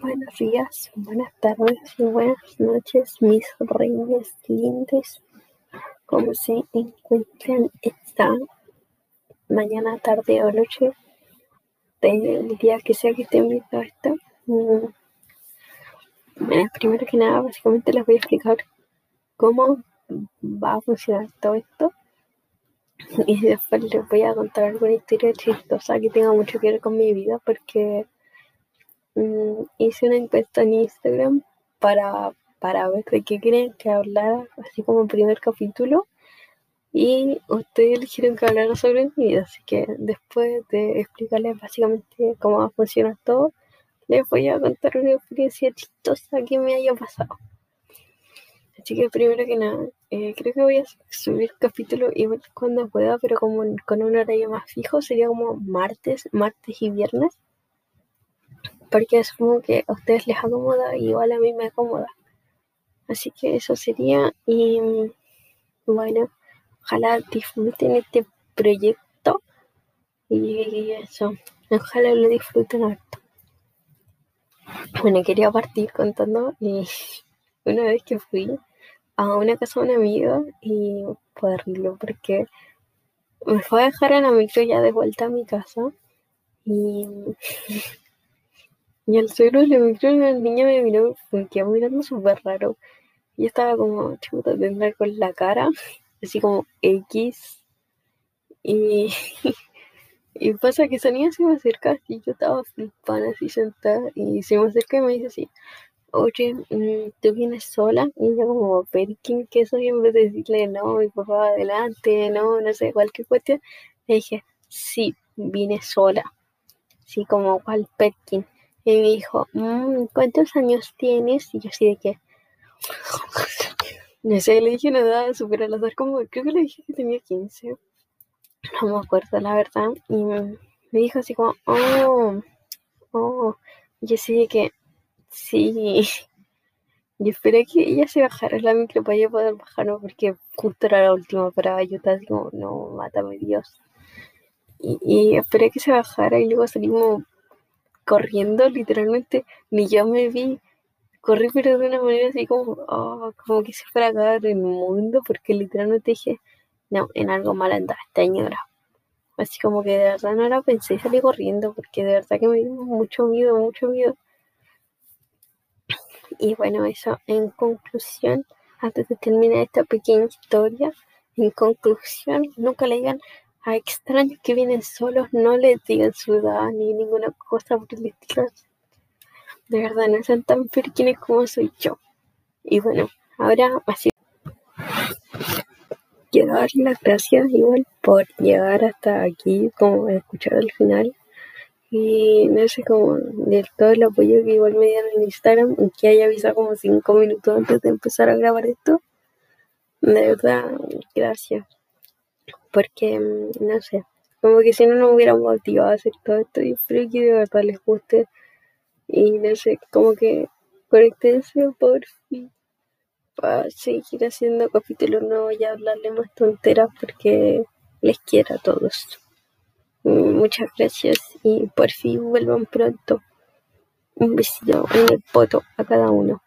Buenos días, buenas tardes y buenas noches, mis reyes lindes. Como se encuentran esta mañana, tarde o noche del día que sea que estén viendo esto. Mm, primero que nada, básicamente les voy a explicar cómo va a funcionar todo esto. Y después les voy a contar alguna historia chistosa que tenga mucho que ver con mi vida porque Mm, hice una encuesta en Instagram para, para ver de qué quieren que hablara, así como el primer capítulo. Y ustedes eligieron que hablara sobre mi vida, así que después de explicarles básicamente cómo va a funcionar todo, les voy a contar una experiencia chistosa que me haya pasado. Así que primero que nada, eh, creo que voy a subir capítulo igual cuando pueda, pero como con un horario más fijo, sería como martes, martes y viernes porque como que a ustedes les acomoda y igual a mí me acomoda. Así que eso sería y bueno, ojalá disfruten este proyecto y eso, ojalá lo disfruten harto. Bueno, quería partir contando y una vez que fui a una casa de un amigo y poderlo porque me fue a dejar a la micro ya de vuelta a mi casa y y al suelo le micro la niña me miró, me quedó mirando súper raro. Y estaba como, chuta, tendrá con la cara, así como X. Y, y pasa que esa niña se me acerca y yo estaba flipando así sentada. Y se me acerca y me dice así, oye, mm, ¿tú vienes sola? Y yo como, Perkin, ¿qué soy? En vez de decirle, no, mi papá adelante, no, no sé, cualquier cuestión. Le dije, sí, vine sola. Así como, ¿cuál Perkin? Y me dijo, mm, ¿cuántos años tienes? Y yo así de que... No sé, le dije nada súper al azar, como creo que le dije que tenía 15. No me acuerdo, la verdad. Y me dijo así como, oh, oh. Y yo así de que, sí. Y esperé que ella se bajara la micro para yo poder bajarlo porque justo era la última para yo estaba así como, no, mátame Dios. Y, y esperé que se bajara y luego salimos corriendo, literalmente, ni yo me vi. Corrí, pero de una manera así como, oh, como que se fuera a acabar el mundo, porque literalmente dije, no, en algo mal anda esta señora. Así como que de verdad no la pensé, salí corriendo, porque de verdad que me dio mucho miedo, mucho miedo. Y bueno, eso, en conclusión, antes de terminar esta pequeña historia, en conclusión, nunca le digan a extraños que vienen solos no les digan su edad ni ninguna cosa por el estilo. De verdad, no sean tan perquines como soy yo. Y bueno, ahora así. Quiero dar las gracias igual por llegar hasta aquí, como escuchar al final. Y no sé, como de todo el apoyo que igual me dieron en Instagram, que haya avisado como cinco minutos antes de empezar a grabar esto. De verdad, gracias porque, mm, no sé, como que si no nos hubiera motivado a hacer todo esto, y espero que de verdad les guste. Y no sé, como que conectense por fin para seguir haciendo capítulos nuevos y hablarle más tonteras porque les quiero a todos. Muchas gracias y por fin vuelvan pronto. Un besito en el a cada uno.